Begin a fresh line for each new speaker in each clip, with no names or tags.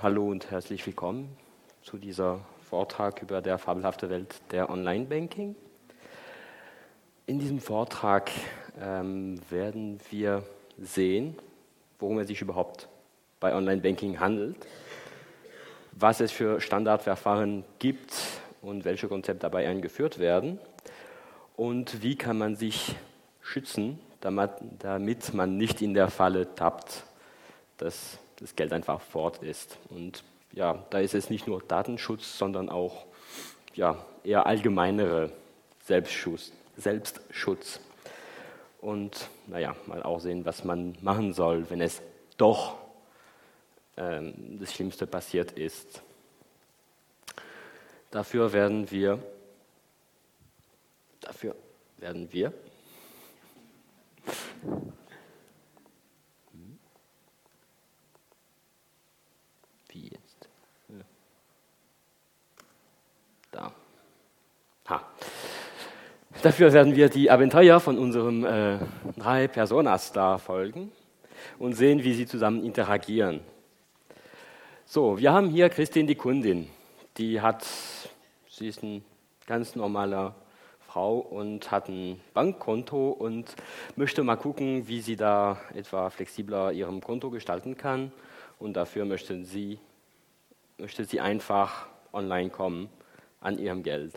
Hallo und herzlich willkommen zu dieser Vortrag über der fabelhafte Welt der Online-Banking. In diesem Vortrag ähm, werden wir sehen, worum es sich überhaupt bei Online-Banking handelt, was es für Standardverfahren gibt und welche Konzepte dabei eingeführt werden und wie kann man sich schützen, damit, damit man nicht in der Falle tappt, dass das Geld einfach fort ist. Und ja, da ist es nicht nur Datenschutz, sondern auch ja, eher allgemeinere Selbstschutz. Selbstschutz. Und naja, mal auch sehen, was man machen soll, wenn es doch ähm, das Schlimmste passiert ist. Dafür werden wir, dafür werden wir Wie jetzt? Da. Ha. Dafür werden wir die Abenteuer von unserem äh, drei Personas da folgen und sehen, wie sie zusammen interagieren. So, wir haben hier Christine, die Kundin. Die hat, sie ist ein ganz normaler Frau und hat ein Bankkonto und möchte mal gucken, wie sie da etwa flexibler ihrem Konto gestalten kann. Und dafür möchte sie, möchte sie einfach online kommen an ihrem Geld.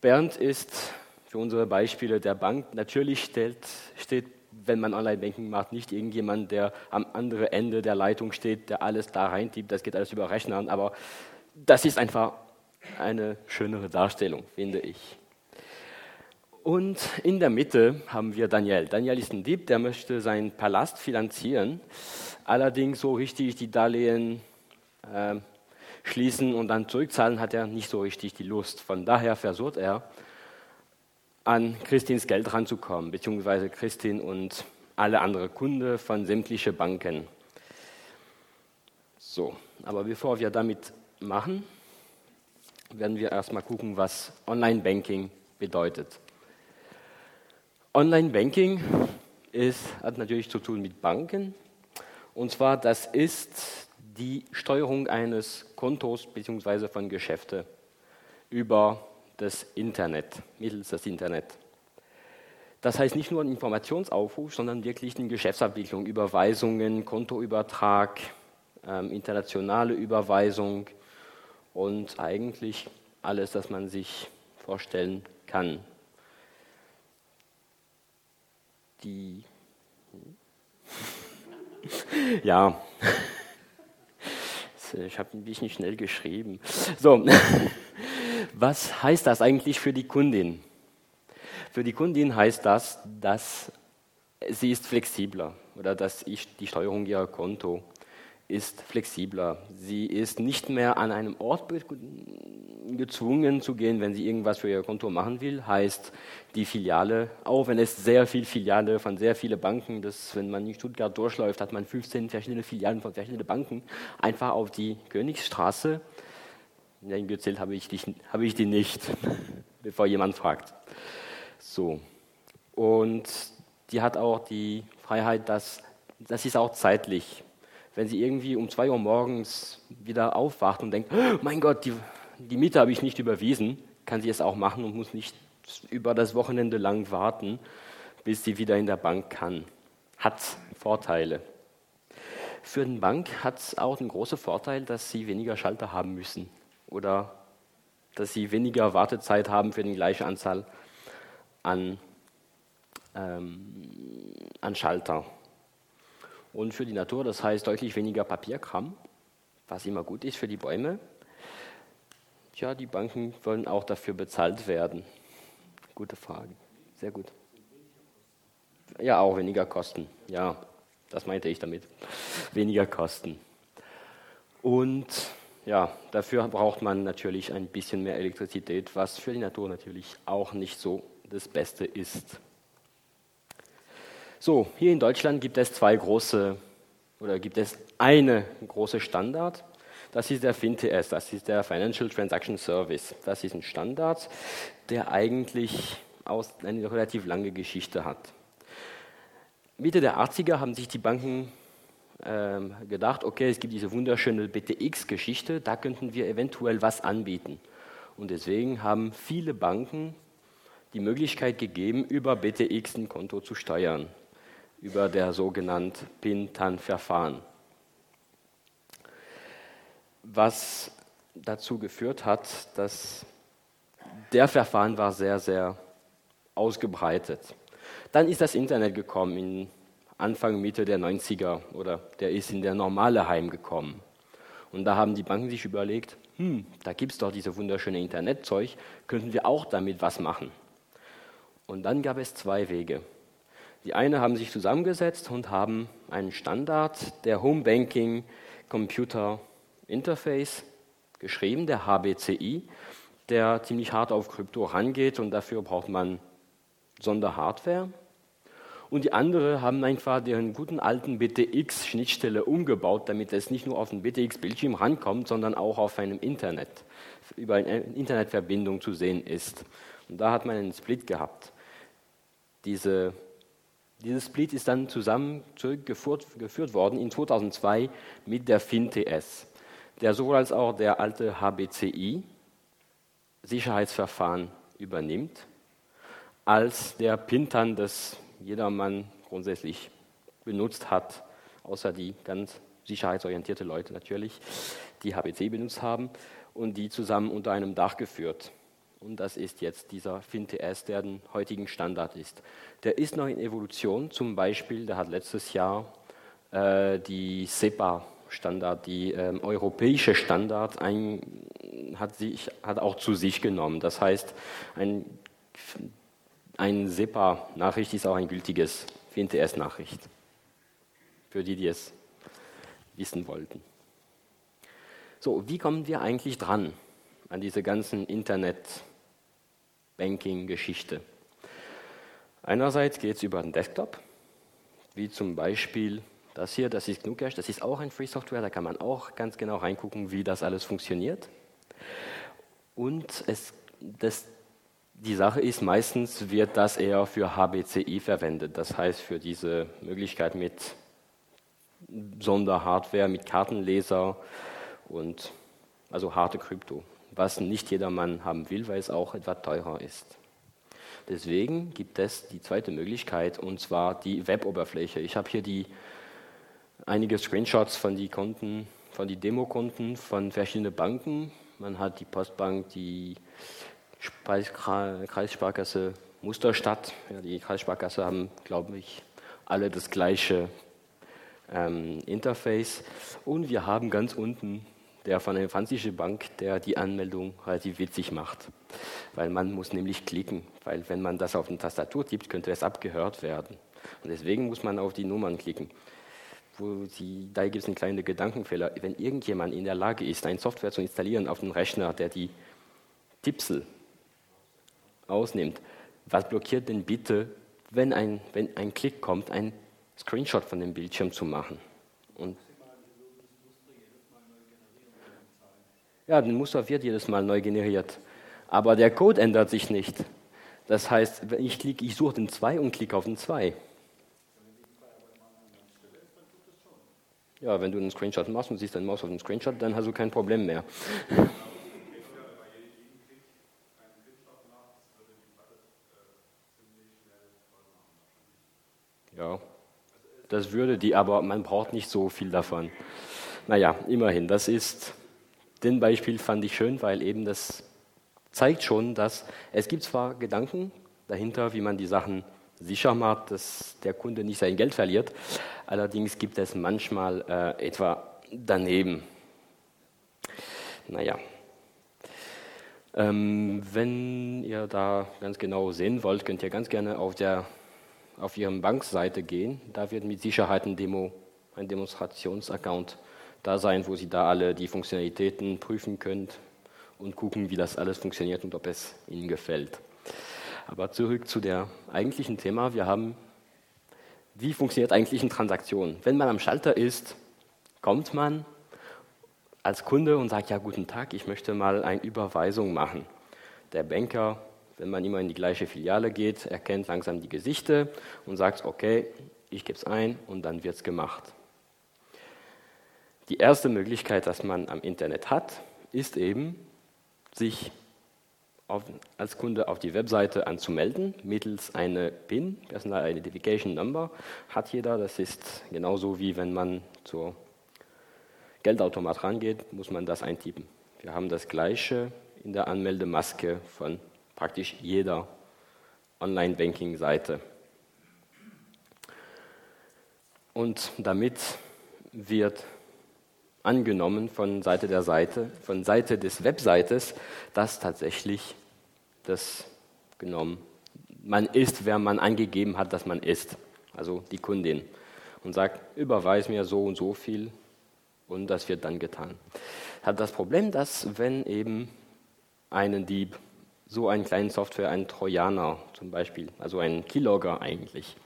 Bernd ist für unsere Beispiele der Bank. Natürlich steht, steht wenn man Online-Banking macht, nicht irgendjemand, der am anderen Ende der Leitung steht, der alles da reintippt. Das geht alles über Rechner. Aber das ist einfach eine schönere Darstellung, finde ich. Und in der Mitte haben wir Daniel. Daniel ist ein Dieb, der möchte seinen Palast finanzieren. Allerdings so richtig die Darlehen äh, schließen und dann zurückzahlen hat er nicht so richtig die Lust. Von daher versucht er, an Christins Geld ranzukommen, beziehungsweise Christin und alle anderen Kunden von sämtlichen Banken. So, aber bevor wir damit machen, werden wir erstmal gucken, was Online-Banking bedeutet. Online-Banking hat natürlich zu tun mit Banken. Und zwar, das ist die Steuerung eines Kontos bzw. von Geschäften über das Internet, mittels des Internet. Das heißt nicht nur ein Informationsaufruf, sondern wirklich eine Geschäftsabwicklung, Überweisungen, Kontoübertrag, ähm, internationale Überweisung und eigentlich alles, was man sich vorstellen kann die. ja. Ich habe ein bisschen schnell geschrieben. So, was heißt das eigentlich für die Kundin? Für die Kundin heißt das, dass sie ist flexibler oder dass ich die Steuerung ihrer Konto ist flexibler. Sie ist nicht mehr an einem Ort gezwungen zu gehen, wenn sie irgendwas für ihr Konto machen will. Heißt, die Filiale, auch wenn es sehr viele Filiale von sehr vielen Banken, das, wenn man in Stuttgart durchläuft, hat man 15 verschiedene Filialen von verschiedenen Banken, einfach auf die Königsstraße. Ja, gezählt habe ich, die, habe ich die nicht, bevor jemand fragt. So. Und die hat auch die Freiheit, dass das ist auch zeitlich wenn sie irgendwie um zwei Uhr morgens wieder aufwacht und denkt, oh mein Gott, die, die Miete habe ich nicht überwiesen, kann sie es auch machen und muss nicht über das Wochenende lang warten, bis sie wieder in der Bank kann. Hat Vorteile. Für eine Bank hat es auch einen großen Vorteil, dass sie weniger Schalter haben müssen oder dass sie weniger Wartezeit haben für die gleiche Anzahl an, ähm, an Schalter und für die Natur, das heißt deutlich weniger Papierkram, was immer gut ist für die Bäume. Tja, die Banken wollen auch dafür bezahlt werden. Gute Frage. Sehr gut. Ja, auch weniger Kosten. Ja, das meinte ich damit. Weniger Kosten. Und ja, dafür braucht man natürlich ein bisschen mehr Elektrizität, was für die Natur natürlich auch nicht so das Beste ist. So, hier in Deutschland gibt es zwei große, oder gibt es eine große Standard. Das ist der FinTS, das ist der Financial Transaction Service. Das ist ein Standard, der eigentlich eine relativ lange Geschichte hat. Mitte der 80er haben sich die Banken ähm, gedacht, okay, es gibt diese wunderschöne BTX-Geschichte, da könnten wir eventuell was anbieten. Und deswegen haben viele Banken die Möglichkeit gegeben, über BTX ein Konto zu steuern, über der sogenannten PIN-TAN-Verfahren. Was dazu geführt hat, dass der Verfahren war sehr, sehr ausgebreitet. Dann ist das Internet gekommen in Anfang, Mitte der 90er oder der ist in der normale Heim gekommen. Und da haben die Banken sich überlegt, hm, da gibt es doch diese wunderschöne Internetzeug, könnten wir auch damit was machen. Und dann gab es zwei Wege. Die eine haben sich zusammengesetzt und haben einen Standard der Home Banking Computer Interface geschrieben, der HBCI, der ziemlich hart auf Krypto rangeht und dafür braucht man Sonderhardware. Und die andere haben einfach deren guten alten BTX-Schnittstelle umgebaut, damit es nicht nur auf den BTX-Bildschirm rankommt, sondern auch auf einem Internet, über eine Internetverbindung zu sehen ist. Und da hat man einen Split gehabt. Diese, dieses Split ist dann zusammen zurückgeführt geführt worden in 2002 mit der FinTS, der sowohl als auch der alte HBCI Sicherheitsverfahren übernimmt, als der Pintan das jedermann grundsätzlich benutzt hat, außer die ganz sicherheitsorientierte Leute natürlich, die HBC benutzt haben und die zusammen unter einem Dach geführt. Und das ist jetzt dieser FinTS, der den heutigen Standard ist. Der ist noch in Evolution, zum Beispiel, der hat letztes Jahr äh, die SEPA Standard, die äh, europäische Standard, ein, hat, sich, hat auch zu sich genommen. Das heißt, ein, ein SEPA-Nachricht ist auch ein gültiges FinTS-Nachricht. Für die, die es wissen wollten. So, wie kommen wir eigentlich dran an diese ganzen Internet- Banking-Geschichte. Einerseits geht es über den Desktop, wie zum Beispiel das hier, das ist GnuCache, das ist auch ein Free Software, da kann man auch ganz genau reingucken, wie das alles funktioniert. Und es, das, die Sache ist, meistens wird das eher für HBCI verwendet, das heißt für diese Möglichkeit mit Sonderhardware, mit Kartenleser und also harte Krypto was nicht jedermann haben will, weil es auch etwas teurer ist. Deswegen gibt es die zweite Möglichkeit, und zwar die Web-Oberfläche. Ich habe hier die, einige Screenshots von den Konten, von den Demokonten von verschiedenen Banken. Man hat die Postbank, die Kreissparkasse Musterstadt. Ja, die Kreissparkasse haben, glaube ich, alle das gleiche ähm, Interface. Und wir haben ganz unten der französischen Bank, der die Anmeldung relativ witzig macht. Weil man muss nämlich klicken, weil wenn man das auf eine Tastatur tippt, könnte es abgehört werden. Und deswegen muss man auf die Nummern klicken. Sie, da gibt es einen kleinen Gedankenfehler. Wenn irgendjemand in der Lage ist, eine Software zu installieren auf dem Rechner, der die Tipsel ausnimmt, was blockiert denn bitte, wenn ein, wenn ein Klick kommt, ein Screenshot von dem Bildschirm zu machen? Und Ja, ein Muster wird jedes Mal neu generiert. Aber der Code ändert sich nicht. Das heißt, wenn ich klicke, ich suche den 2 und klicke auf den 2. Ja, wenn du einen Screenshot machst und siehst deine Maus auf dem Screenshot, dann hast du kein Problem mehr. Ja, das würde die, aber man braucht nicht so viel davon. Naja, immerhin, das ist den Beispiel fand ich schön, weil eben das zeigt schon, dass es gibt zwar Gedanken dahinter, wie man die Sachen sicher macht, dass der Kunde nicht sein Geld verliert, allerdings gibt es manchmal äh, etwa daneben. Naja. Ähm, wenn ihr da ganz genau sehen wollt, könnt ihr ganz gerne auf, der, auf Ihrem Bankseite gehen. Da wird mit Sicherheit ein, Demo, ein Demonstrationsaccount da sein, wo Sie da alle die Funktionalitäten prüfen könnt und gucken, wie das alles funktioniert und ob es Ihnen gefällt. Aber zurück zu der eigentlichen Thema. Wir haben, wie funktioniert eigentlich eine Transaktion? Wenn man am Schalter ist, kommt man als Kunde und sagt, ja, guten Tag, ich möchte mal eine Überweisung machen. Der Banker, wenn man immer in die gleiche Filiale geht, erkennt langsam die Gesichter und sagt, okay, ich gebe es ein und dann wird es gemacht. Die erste Möglichkeit, dass man am Internet hat, ist eben, sich auf, als Kunde auf die Webseite anzumelden mittels einer PIN, Personal Identification Number, hat jeder. Das ist genauso wie wenn man zur Geldautomat rangeht, muss man das eintippen. Wir haben das gleiche in der Anmeldemaske von praktisch jeder Online-Banking-Seite. Und damit wird angenommen von Seite der Seite, von Seite des Webseites, dass tatsächlich das genommen man ist, wer man angegeben hat, dass man ist, also die Kundin, und sagt, überweis mir so und so viel und das wird dann getan. Hat das Problem, dass wenn eben einen Dieb so einen kleinen Software, einen Trojaner zum Beispiel, also einen Keylogger eigentlich,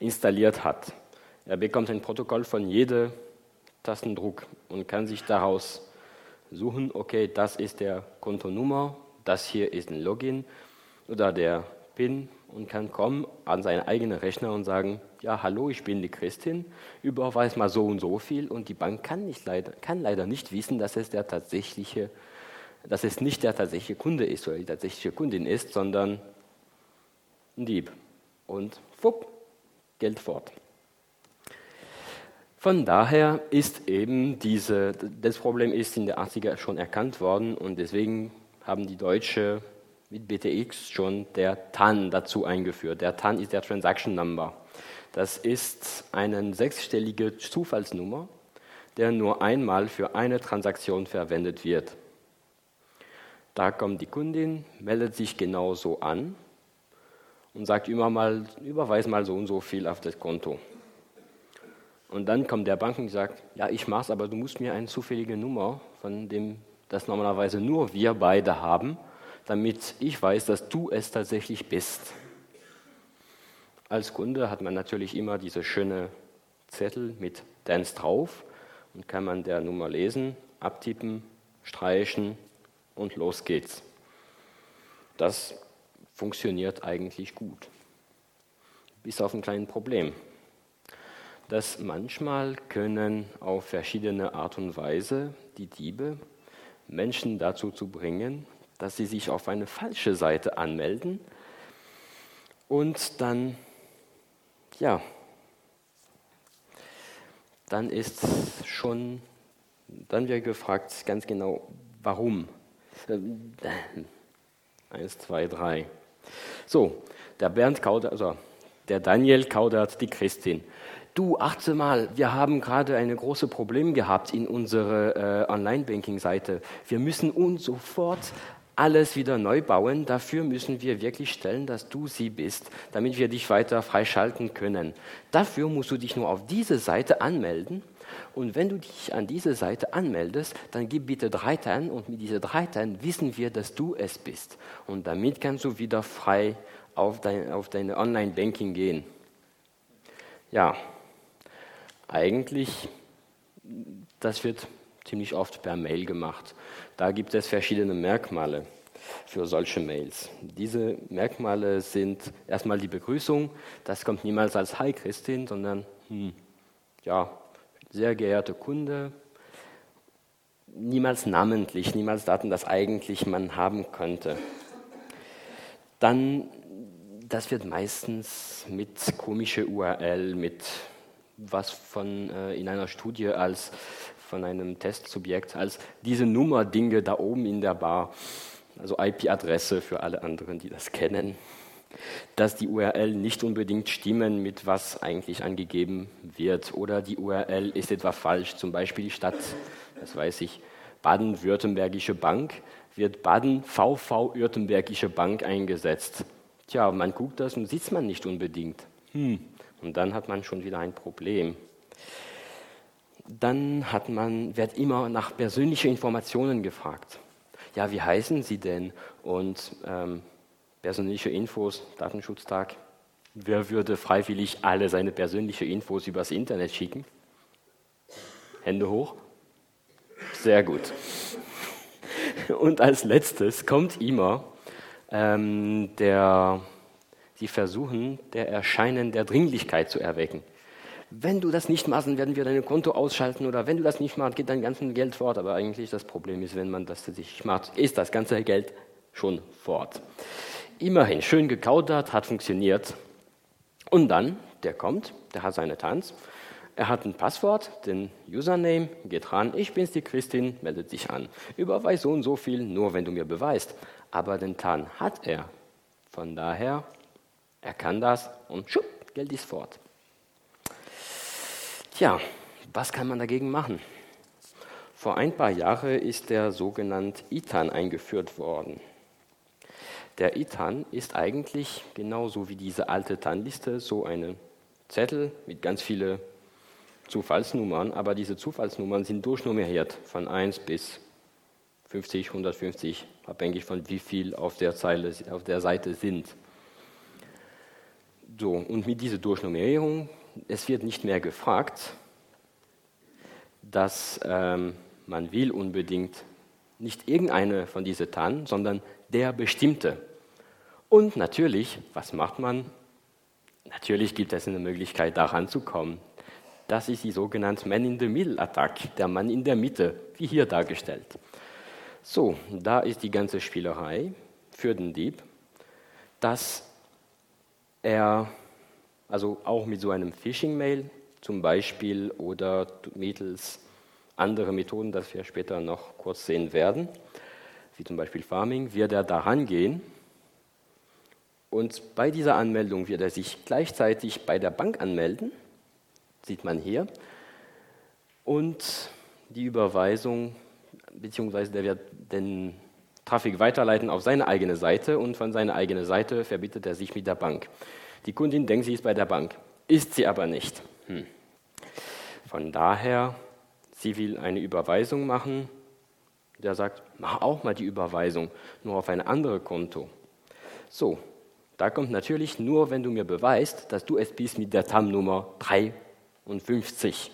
installiert hat, er bekommt ein Protokoll von jedem Tastendruck und kann sich daraus suchen, okay, das ist der Kontonummer, das hier ist ein Login oder der PIN und kann kommen an seinen eigenen Rechner und sagen, ja, hallo, ich bin die Christin, überweis mal so und so viel und die Bank kann, nicht leider, kann leider nicht wissen, dass es der tatsächliche, dass es nicht der tatsächliche Kunde ist oder die tatsächliche Kundin ist, sondern ein Dieb. Und fupp, Geld fort. Von daher ist eben diese, das Problem ist in der 80er schon erkannt worden und deswegen haben die Deutsche mit BTX schon der TAN dazu eingeführt. Der TAN ist der Transaction Number. Das ist eine sechsstellige Zufallsnummer, der nur einmal für eine Transaktion verwendet wird. Da kommt die Kundin, meldet sich genauso an und sagt immer mal, überweis mal so und so viel auf das Konto. Und dann kommt der Bank und sagt, ja, ich mach's, aber du musst mir eine zufällige Nummer, von dem das normalerweise nur wir beide haben, damit ich weiß, dass du es tatsächlich bist. Als Kunde hat man natürlich immer diese schöne Zettel mit Dance drauf und kann man der Nummer lesen, abtippen, streichen und los geht's. Das funktioniert eigentlich gut. Bis auf ein kleines Problem dass manchmal können auf verschiedene Art und Weise die Diebe Menschen dazu zu bringen, dass sie sich auf eine falsche Seite anmelden und dann, ja, dann ist schon, dann wird gefragt ganz genau, warum. Eins, zwei, drei. So, der Bernd kaudert, also der Daniel kaudert die Christin du, achte mal, wir haben gerade ein großes Problem gehabt in unserer äh, Online-Banking-Seite. Wir müssen uns sofort alles wieder neu bauen. Dafür müssen wir wirklich stellen, dass du sie bist, damit wir dich weiter freischalten können. Dafür musst du dich nur auf diese Seite anmelden. Und wenn du dich an diese Seite anmeldest, dann gib bitte drei Teilen und mit diesen drei Teilen wissen wir, dass du es bist. Und damit kannst du wieder frei auf, dein, auf deine Online-Banking gehen. Ja, eigentlich, das wird ziemlich oft per Mail gemacht. Da gibt es verschiedene Merkmale für solche Mails. Diese Merkmale sind erstmal die Begrüßung. Das kommt niemals als Hi Christin, sondern hm, ja, sehr geehrter Kunde. Niemals namentlich, niemals Daten, das eigentlich man haben könnte. Dann, das wird meistens mit komischer URL, mit was von, äh, in einer Studie als von einem Testsubjekt als diese Nummer-Dinge da oben in der Bar, also IP-Adresse für alle anderen, die das kennen, dass die URL nicht unbedingt stimmen mit was eigentlich angegeben wird oder die URL ist etwa falsch, zum Beispiel statt, das weiß ich, Baden-Württembergische Bank wird Baden-VV-Württembergische Bank eingesetzt. Tja, man guckt das und sieht man nicht unbedingt. Hm, und dann hat man schon wieder ein Problem. Dann hat man, wird immer nach persönlichen Informationen gefragt. Ja, wie heißen Sie denn? Und ähm, persönliche Infos, Datenschutztag. Wer würde freiwillig alle seine persönlichen Infos übers Internet schicken? Hände hoch. Sehr gut. Und als letztes kommt immer ähm, der Sie versuchen, der Erscheinen der Dringlichkeit zu erwecken. wenn du das nicht machst, werden wir dein Konto ausschalten oder wenn du das nicht machst, geht dein ganzes Geld fort. Aber eigentlich das Problem ist, wenn man das nicht macht, ist das ganze Geld schon fort. Immerhin, schön gekautert, hat funktioniert. Und dann, der kommt, der hat seine Tanz, er hat ein Passwort, den Username, geht ran, ich bin's die Christin, meldet sich an. Überweis so und so viel, nur wenn du mir beweist. Aber den Tan hat er. Von daher, er kann das und schupp, Geld ist fort. Tja, was kann man dagegen machen? Vor ein paar Jahren ist der sogenannte ITAN eingeführt worden. Der ITAN ist eigentlich genauso wie diese alte TAN-Liste so eine Zettel mit ganz vielen Zufallsnummern, aber diese Zufallsnummern sind durchnummeriert von 1 bis 50, 150, abhängig von wie viel auf der, Zeile, auf der Seite sind. So, und mit dieser Durchnummerierung, es wird nicht mehr gefragt, dass ähm, man will unbedingt nicht irgendeine von diesen TAN, sondern der bestimmte. Und natürlich, was macht man? Natürlich gibt es eine Möglichkeit, daran zu kommen. Das ist die sogenannte Man-in-the-Middle-Attack, der Mann in der Mitte, wie hier dargestellt. So, da ist die ganze Spielerei für den Dieb, dass er, also auch mit so einem Phishing-Mail zum Beispiel oder mittels anderer Methoden, das wir später noch kurz sehen werden, wie zum Beispiel Farming, wird er daran gehen und bei dieser Anmeldung wird er sich gleichzeitig bei der Bank anmelden sieht man hier. Und die Überweisung, beziehungsweise der wird den Traffic weiterleiten auf seine eigene Seite und von seiner eigenen Seite verbindet er sich mit der Bank. Die Kundin denkt, sie ist bei der Bank, ist sie aber nicht. Hm. Von daher, sie will eine Überweisung machen. Der sagt, mach auch mal die Überweisung, nur auf ein anderes Konto. So, da kommt natürlich nur, wenn du mir beweist, dass du es bist mit der TAM-Nummer 3 und 50.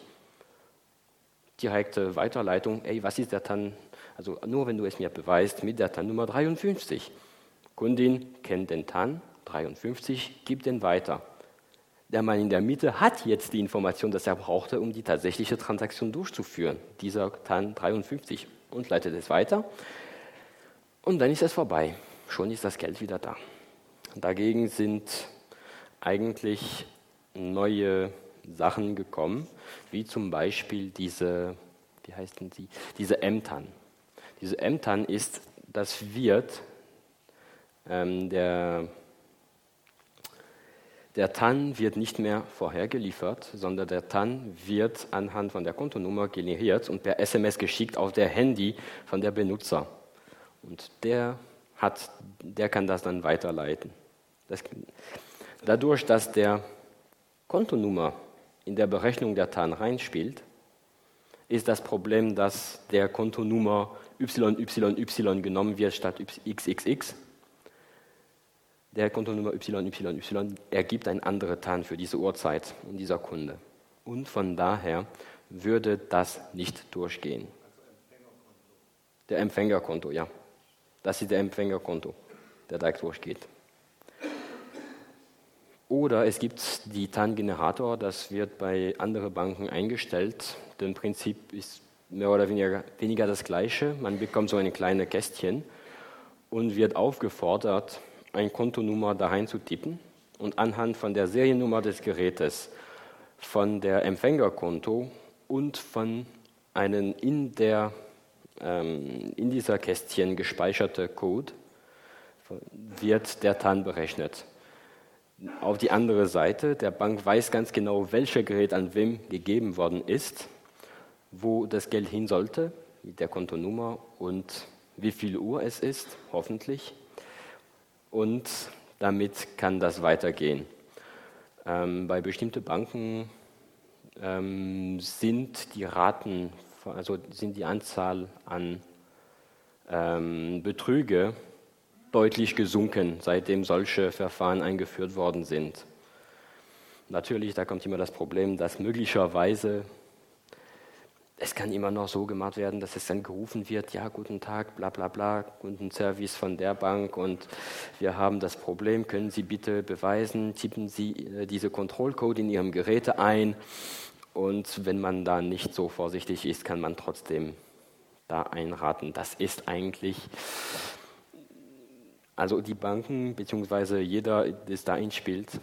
Direkte Weiterleitung, ey, was ist der TAN? Also nur wenn du es mir beweist mit der TAN Nummer 53. Kundin kennt den TAN 53, gibt den weiter. Der Mann in der Mitte hat jetzt die Information, dass er brauchte, um die tatsächliche Transaktion durchzuführen. Dieser TAN 53 und leitet es weiter. Und dann ist es vorbei. Schon ist das Geld wieder da. Dagegen sind eigentlich neue Sachen gekommen, wie zum Beispiel diese, wie heißen sie, diese Ämtern. Diese Ämtern ist, das wird ähm, der, der TAN wird nicht mehr vorhergeliefert, sondern der TAN wird anhand von der Kontonummer generiert und per SMS geschickt auf der Handy von der Benutzer. Und der, hat, der kann das dann weiterleiten. Das, dadurch, dass der Kontonummer in der Berechnung der TAN reinspielt, ist das Problem, dass der Kontonummer YYY genommen wird statt XXX. Der Kontonummer YYY ergibt ein anderes TAN für diese Uhrzeit und dieser Kunde. Und von daher würde das nicht durchgehen. Der Empfängerkonto, ja. Das ist der Empfängerkonto, der da durchgeht. Oder es gibt die TAN-Generator, das wird bei anderen Banken eingestellt. Das Prinzip ist mehr oder weniger, weniger das gleiche. Man bekommt so ein kleines Kästchen und wird aufgefordert, eine Kontonummer zu tippen und anhand von der Seriennummer des Gerätes, von der Empfängerkonto und von einem in, der, ähm, in dieser Kästchen gespeicherte Code wird der TAN berechnet auf die andere Seite. Der Bank weiß ganz genau, welcher Gerät an wem gegeben worden ist, wo das Geld hin sollte, mit der Kontonummer und wie viel Uhr es ist, hoffentlich. Und damit kann das weitergehen. Ähm, bei bestimmten Banken ähm, sind die Raten, also sind die Anzahl an ähm, Betrüge deutlich gesunken, seitdem solche Verfahren eingeführt worden sind. Natürlich, da kommt immer das Problem, dass möglicherweise es kann immer noch so gemacht werden, dass es dann gerufen wird, ja, guten Tag, bla bla bla, guten Service von der Bank und wir haben das Problem, können Sie bitte beweisen, tippen Sie äh, diese Kontrollcode in Ihrem Gerät ein und wenn man da nicht so vorsichtig ist, kann man trotzdem da einraten. Das ist eigentlich, also die Banken beziehungsweise jeder, der da einspielt,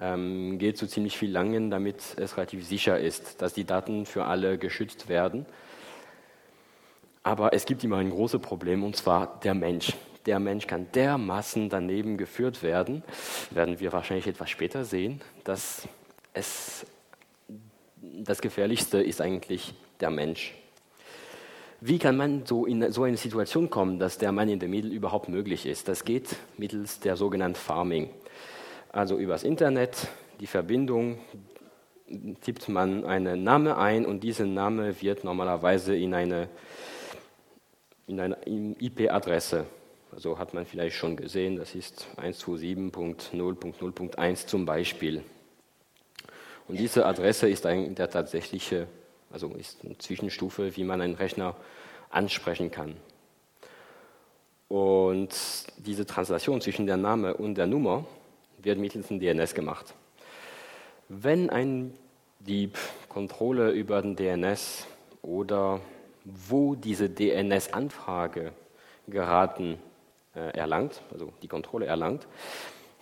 ähm, geht so ziemlich viel langen, damit es relativ sicher ist, dass die Daten für alle geschützt werden. Aber es gibt immer ein großes Problem, und zwar der Mensch. Der Mensch kann dermaßen daneben geführt werden, werden wir wahrscheinlich etwas später sehen, dass es das Gefährlichste ist eigentlich der Mensch. Wie kann man so in so eine Situation kommen, dass der Mann in der Mitte überhaupt möglich ist? Das geht mittels der sogenannten Farming. Also übers Internet, die Verbindung, tippt man einen Namen ein und dieser Name wird normalerweise in eine, in eine IP-Adresse, also hat man vielleicht schon gesehen, das ist 127.0.0.1 zum Beispiel. Und diese Adresse ist ein, der tatsächliche, also ist eine Zwischenstufe, wie man einen Rechner ansprechen kann. Und diese Translation zwischen der Name und der Nummer wird mittels einem DNS gemacht. Wenn ein Dieb Kontrolle über den DNS oder wo diese DNS-Anfrage geraten äh, erlangt, also die Kontrolle erlangt,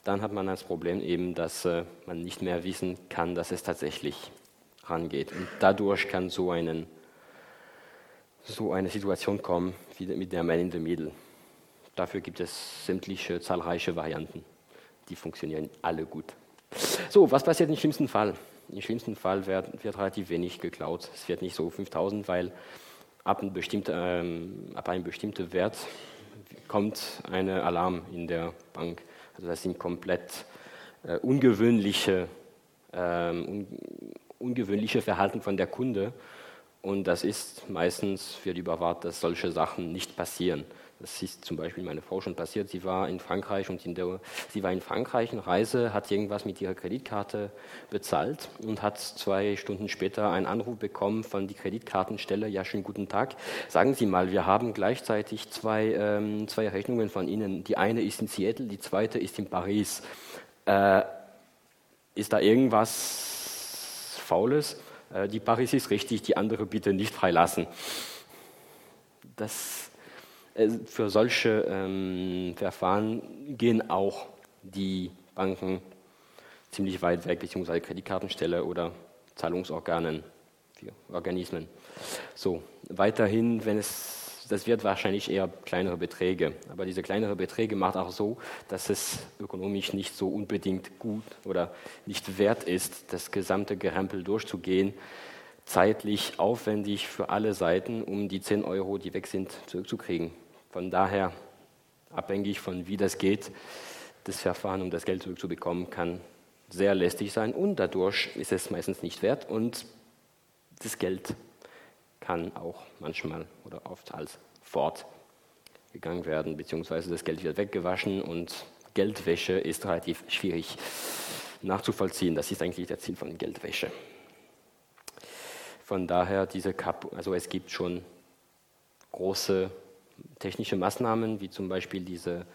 dann hat man das Problem eben, dass äh, man nicht mehr wissen kann, dass es tatsächlich rangeht. Und dadurch kann so, einen, so eine Situation kommen wie mit der Man in the Middle. Dafür gibt es sämtliche zahlreiche Varianten die funktionieren alle gut. So, was passiert im schlimmsten Fall? Im schlimmsten Fall wird, wird relativ wenig geklaut. Es wird nicht so 5000, weil ab, ein ähm, ab einem bestimmten Wert kommt ein Alarm in der Bank. Also das sind komplett äh, ungewöhnliche, ähm, un, ungewöhnliche Verhalten von der Kunde. Und das ist meistens für die Überwart, dass solche Sachen nicht passieren. Das ist zum Beispiel meine Frau schon passiert. Sie war in Frankreich und in der, sie war in Frankreich, eine Reise, hat irgendwas mit ihrer Kreditkarte bezahlt und hat zwei Stunden später einen Anruf bekommen von der Kreditkartenstelle. Ja, schönen guten Tag. Sagen Sie mal, wir haben gleichzeitig zwei, ähm, zwei Rechnungen von Ihnen. Die eine ist in Seattle, die zweite ist in Paris. Äh, ist da irgendwas Faules? Äh, die Paris ist richtig, die andere bitte nicht freilassen. Das für solche ähm, Verfahren gehen auch die Banken ziemlich weit weg, beziehungsweise Kreditkartenstelle oder Zahlungsorganen, Organismen. So, weiterhin, wenn es, das wird wahrscheinlich eher kleinere Beträge, aber diese kleinere Beträge macht auch so, dass es ökonomisch nicht so unbedingt gut oder nicht wert ist, das gesamte Gerempel durchzugehen, zeitlich aufwendig für alle Seiten, um die 10 Euro, die weg sind, zurückzukriegen. Von daher, abhängig von wie das geht, das Verfahren, um das Geld zurückzubekommen, kann sehr lästig sein und dadurch ist es meistens nicht wert und das Geld kann auch manchmal oder oft als fortgegangen werden, beziehungsweise das Geld wird weggewaschen und Geldwäsche ist relativ schwierig nachzuvollziehen. Das ist eigentlich der Ziel von Geldwäsche. Von daher diese Kap also es gibt schon große technische Maßnahmen, wie zum Beispiel diese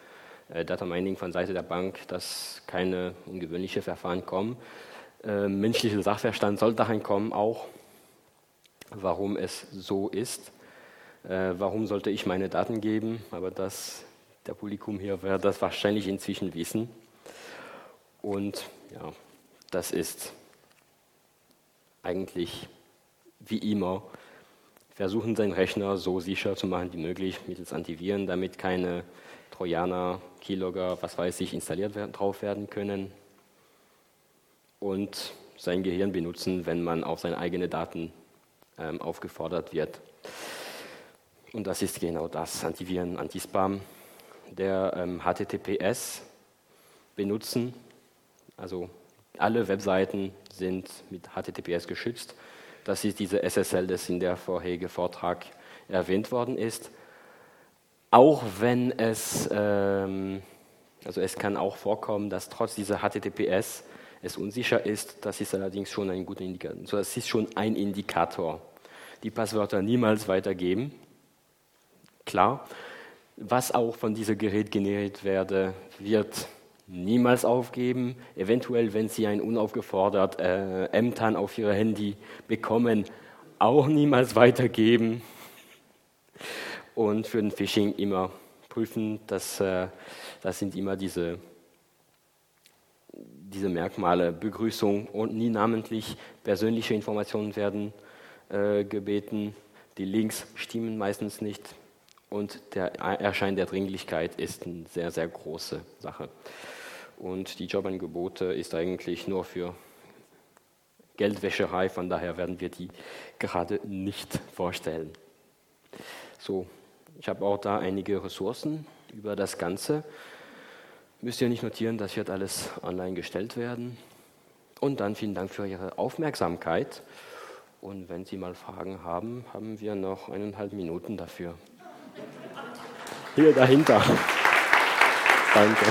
äh, Data Mining von Seite der Bank, dass keine ungewöhnlichen Verfahren kommen. Äh, menschlicher Sachverstand soll dahin kommen, auch warum es so ist. Äh, warum sollte ich meine Daten geben? Aber das, der Publikum hier wird das wahrscheinlich inzwischen wissen. Und ja, das ist eigentlich wie immer versuchen, seinen Rechner so sicher zu machen wie möglich mittels Antiviren, damit keine Trojaner, Keylogger, was weiß ich, installiert werden, drauf werden können. Und sein Gehirn benutzen, wenn man auf seine eigenen Daten ähm, aufgefordert wird. Und das ist genau das, Antiviren, Antispam. Der ähm, HTTPS benutzen, also alle Webseiten sind mit HTTPS geschützt das ist diese SSL, das in der vorherigen Vortrag erwähnt worden ist. Auch wenn es, ähm, also es kann auch vorkommen, dass trotz dieser HTTPS es unsicher ist, das ist allerdings schon ein guter Indikator. Also es ist schon ein Indikator, die Passwörter niemals weitergeben. Klar, was auch von diesem Gerät generiert werde, wird niemals aufgeben. Eventuell, wenn Sie ein unaufgefordert äh, Ämtern auf Ihr Handy bekommen, auch niemals weitergeben. Und für den Phishing immer prüfen, dass äh, das sind immer diese, diese Merkmale, Begrüßung und nie namentlich persönliche Informationen werden äh, gebeten. Die Links stimmen meistens nicht und der Erschein der Dringlichkeit ist eine sehr, sehr große Sache. Und die Jobangebote ist eigentlich nur für Geldwäscherei, von daher werden wir die gerade nicht vorstellen. So, ich habe auch da einige Ressourcen über das Ganze. Müsst ihr nicht notieren, das wird alles online gestellt werden. Und dann vielen Dank für Ihre Aufmerksamkeit. Und wenn Sie mal Fragen haben, haben wir noch eineinhalb Minuten dafür. Hier dahinter. Danke.